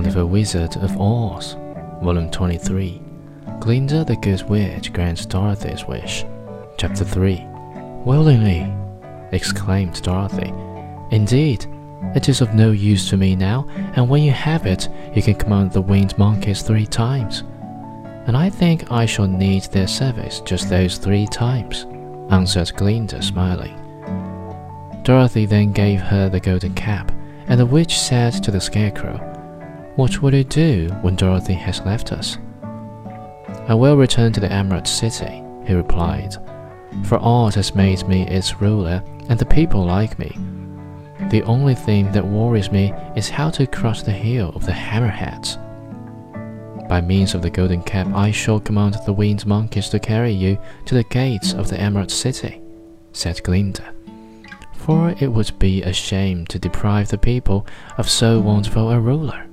Wizard of Oz, Volume 23. Glinda the Good Witch grants Dorothy's wish. Chapter 3. Willingly, exclaimed Dorothy. Indeed, it is of no use to me now, and when you have it, you can command the winged monkeys three times. And I think I shall need their service just those three times, answered Glinda, smiling. Dorothy then gave her the golden cap, and the witch said to the Scarecrow, What will you do when Dorothy has left us? I will return to the Emerald City, he replied, for Oz has made me its ruler, and the people like me. The only thing that worries me is how to cross the hill of the Hammerheads. By means of the golden cap, I shall command the winged monkeys to carry you to the gates of the Emerald City, said Glinda. For it would be a shame to deprive the people of so wonderful a ruler.